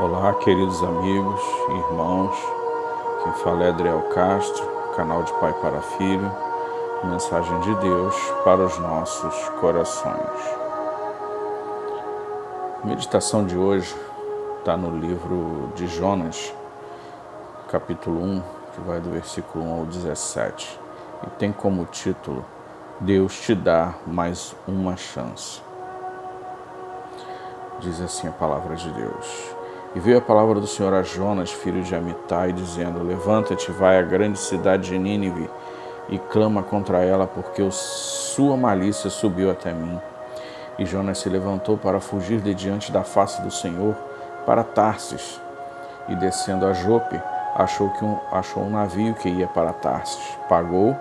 Olá, queridos amigos, irmãos. Quem fala é Adriel Castro, canal de Pai para Filho, mensagem de Deus para os nossos corações. A meditação de hoje está no livro de Jonas, capítulo 1, que vai do versículo 1 ao 17, e tem como título Deus te dá mais uma chance. Diz assim a palavra de Deus. E veio a palavra do Senhor a Jonas, filho de Amitai, dizendo: Levanta-te, vai à grande cidade de Nínive e clama contra ela, porque sua malícia subiu até mim. E Jonas se levantou para fugir de diante da face do Senhor para Tarsis. E descendo a Jope, achou, que um, achou um navio que ia para Tarsis. Pagou,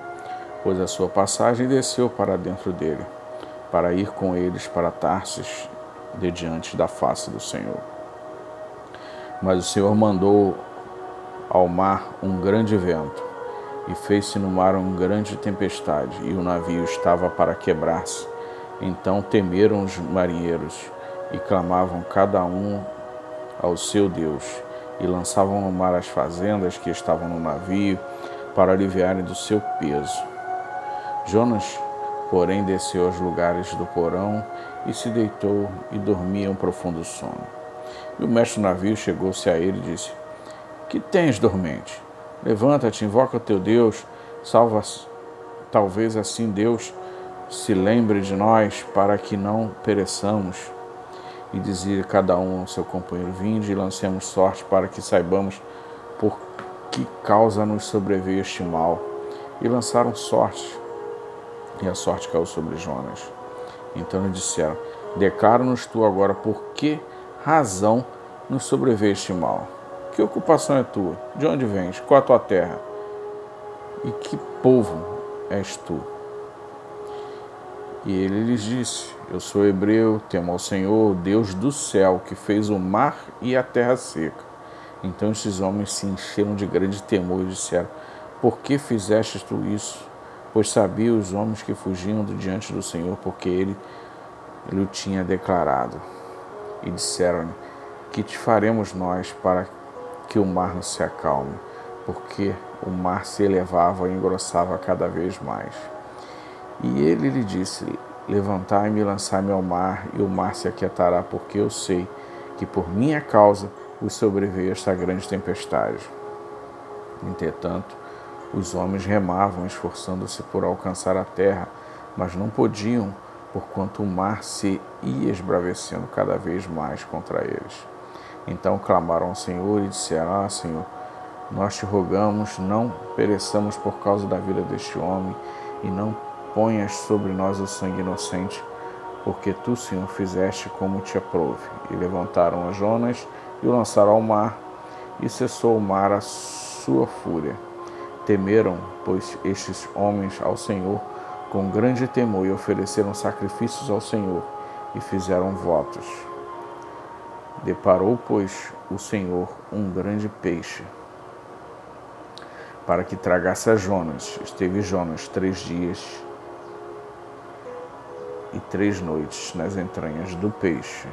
pôs a sua passagem e desceu para dentro dele, para ir com eles para Tarsis, de diante da face do Senhor. Mas o Senhor mandou ao mar um grande vento, e fez-se no mar uma grande tempestade, e o navio estava para quebrar-se. Então temeram os marinheiros, e clamavam cada um ao seu Deus, e lançavam no mar as fazendas que estavam no navio, para aliviarem do seu peso. Jonas, porém, desceu aos lugares do porão e se deitou e dormia um profundo sono. E o mestre do navio chegou-se a ele e disse: Que tens, dormente? Levanta-te, invoca o teu Deus, salva. Talvez assim Deus se lembre de nós para que não pereçamos. E dizia cada um ao seu companheiro: Vinde e lancemos sorte para que saibamos por que causa nos sobreveio este mal. E lançaram sorte, e a sorte caiu sobre Jonas. Então lhe disseram: Declara-nos tu agora por que razão nos sobreveio este mal. Que ocupação é tua? De onde vens? Qual a tua terra? E que povo és tu? E ele lhes disse: Eu sou hebreu, temo ao Senhor, Deus do céu, que fez o mar e a terra seca. Então estes homens se encheram de grande temor e disseram: Por que fizeste tu isso? Pois sabia os homens que fugiam do diante do Senhor, porque ele, ele o tinha declarado e disseram-lhe: Que te faremos nós para que o mar não se acalme? Porque o mar se elevava e engrossava cada vez mais. E ele lhe disse: Levantai-me e lançai-me ao mar, e o mar se aquietará, porque eu sei que por minha causa os sobreveio esta grande tempestade. Entretanto, os homens remavam, esforçando-se por alcançar a terra, mas não podiam porquanto o mar se ia esbravecendo cada vez mais contra eles. Então clamaram ao Senhor e disseram: Ah, Senhor, nós te rogamos, não pereçamos por causa da vida deste homem, e não ponhas sobre nós o sangue inocente, porque tu, Senhor, fizeste como te aprove. E levantaram a Jonas e o lançaram ao mar, e cessou o mar a sua fúria. Temeram, pois, estes homens ao Senhor, com grande temor e ofereceram sacrifícios ao Senhor e fizeram votos. Deparou, pois, o Senhor um grande peixe para que tragasse a Jonas. Esteve Jonas três dias e três noites nas entranhas do peixe.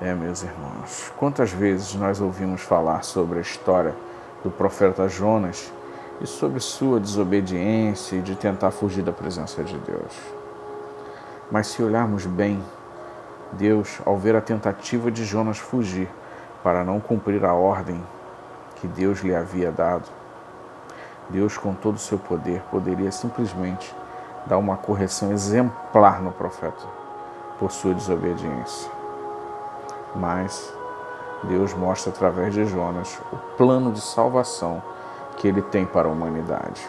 É, meus irmãos, quantas vezes nós ouvimos falar sobre a história do profeta Jonas e sobre sua desobediência e de tentar fugir da presença de Deus. Mas se olharmos bem, Deus, ao ver a tentativa de Jonas fugir para não cumprir a ordem que Deus lhe havia dado, Deus, com todo o seu poder, poderia simplesmente dar uma correção exemplar no profeta por sua desobediência. Mas Deus mostra através de Jonas o plano de salvação que ele tem para a humanidade.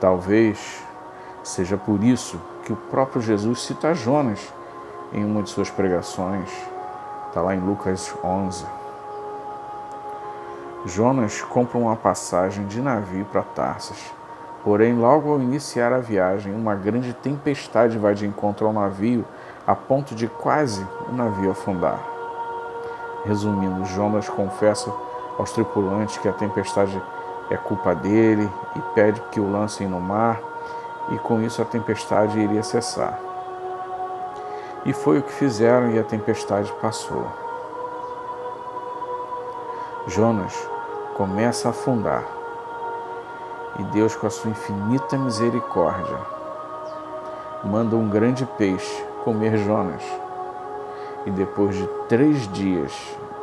Talvez seja por isso que o próprio Jesus cita Jonas em uma de suas pregações, está lá em Lucas 11. Jonas compra uma passagem de navio para Tarsas, porém, logo ao iniciar a viagem, uma grande tempestade vai de encontro ao navio a ponto de quase o navio afundar. Resumindo, Jonas confessa aos tripulantes que a tempestade é culpa dele e pede que o lancem no mar, e com isso a tempestade iria cessar. E foi o que fizeram e a tempestade passou. Jonas começa a afundar. E Deus, com a sua infinita misericórdia, manda um grande peixe comer Jonas. E depois de três dias,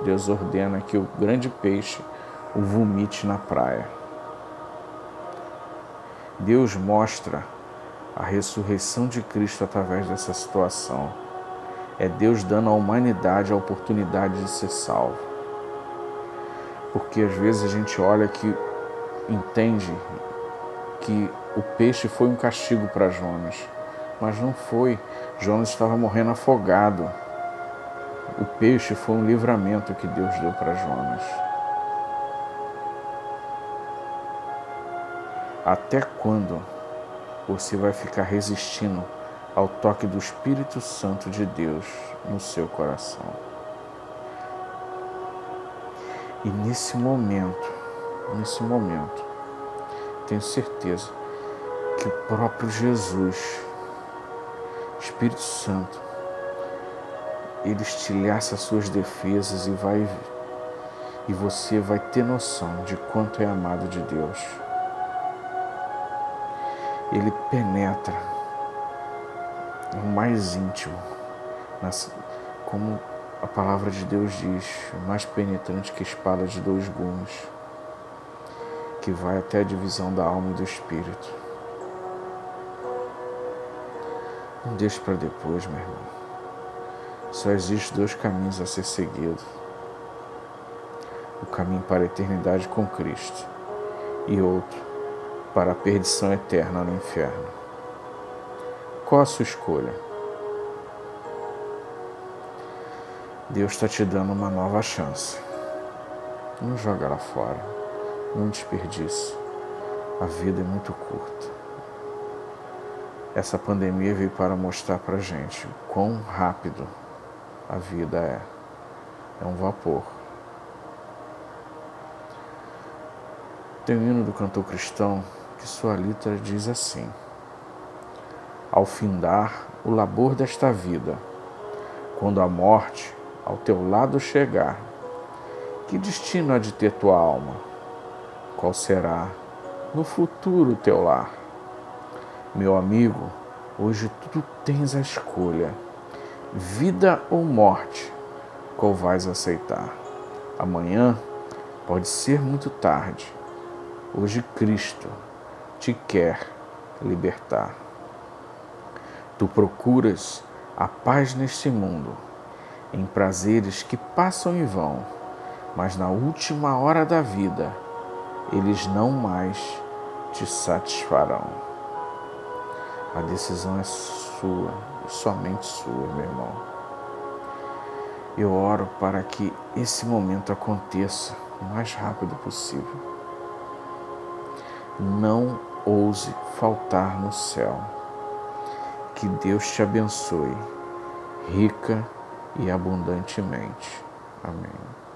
Deus ordena que o grande peixe o vomite na praia. Deus mostra a ressurreição de Cristo através dessa situação. É Deus dando à humanidade a oportunidade de ser salvo. Porque às vezes a gente olha que entende que o peixe foi um castigo para Jonas, mas não foi. Jonas estava morrendo afogado. O peixe foi um livramento que Deus deu para Jonas. Até quando você vai ficar resistindo ao toque do Espírito Santo de Deus no seu coração? E nesse momento, nesse momento, tenho certeza que o próprio Jesus, Espírito Santo, ele estilhaça as suas defesas e vai e você vai ter noção de quanto é amado de Deus ele penetra no mais íntimo, como a palavra de Deus diz, mais penetrante que espada de dois gumes, que vai até a divisão da alma e do espírito. Não deixe para depois, meu irmão. Só existe dois caminhos a ser seguido: o caminho para a eternidade com Cristo e outro para a perdição eterna no inferno. Qual a sua escolha? Deus está te dando uma nova chance. Não joga ela fora. Não desperdice. A vida é muito curta. Essa pandemia veio para mostrar para gente quão rápido a vida é. É um vapor. Tem um hino do cantor cristão que sua letra diz assim: Ao findar o labor desta vida, quando a morte ao teu lado chegar, que destino há de ter tua alma? Qual será no futuro teu lar? Meu amigo, hoje tu tens a escolha: vida ou morte, qual vais aceitar? Amanhã pode ser muito tarde. Hoje Cristo te quer libertar. Tu procuras a paz neste mundo, em prazeres que passam e vão, mas na última hora da vida, eles não mais te satisfarão. A decisão é sua, somente sua, meu irmão. Eu oro para que esse momento aconteça o mais rápido possível não ouse faltar no céu. Que Deus te abençoe, rica e abundantemente. Amém.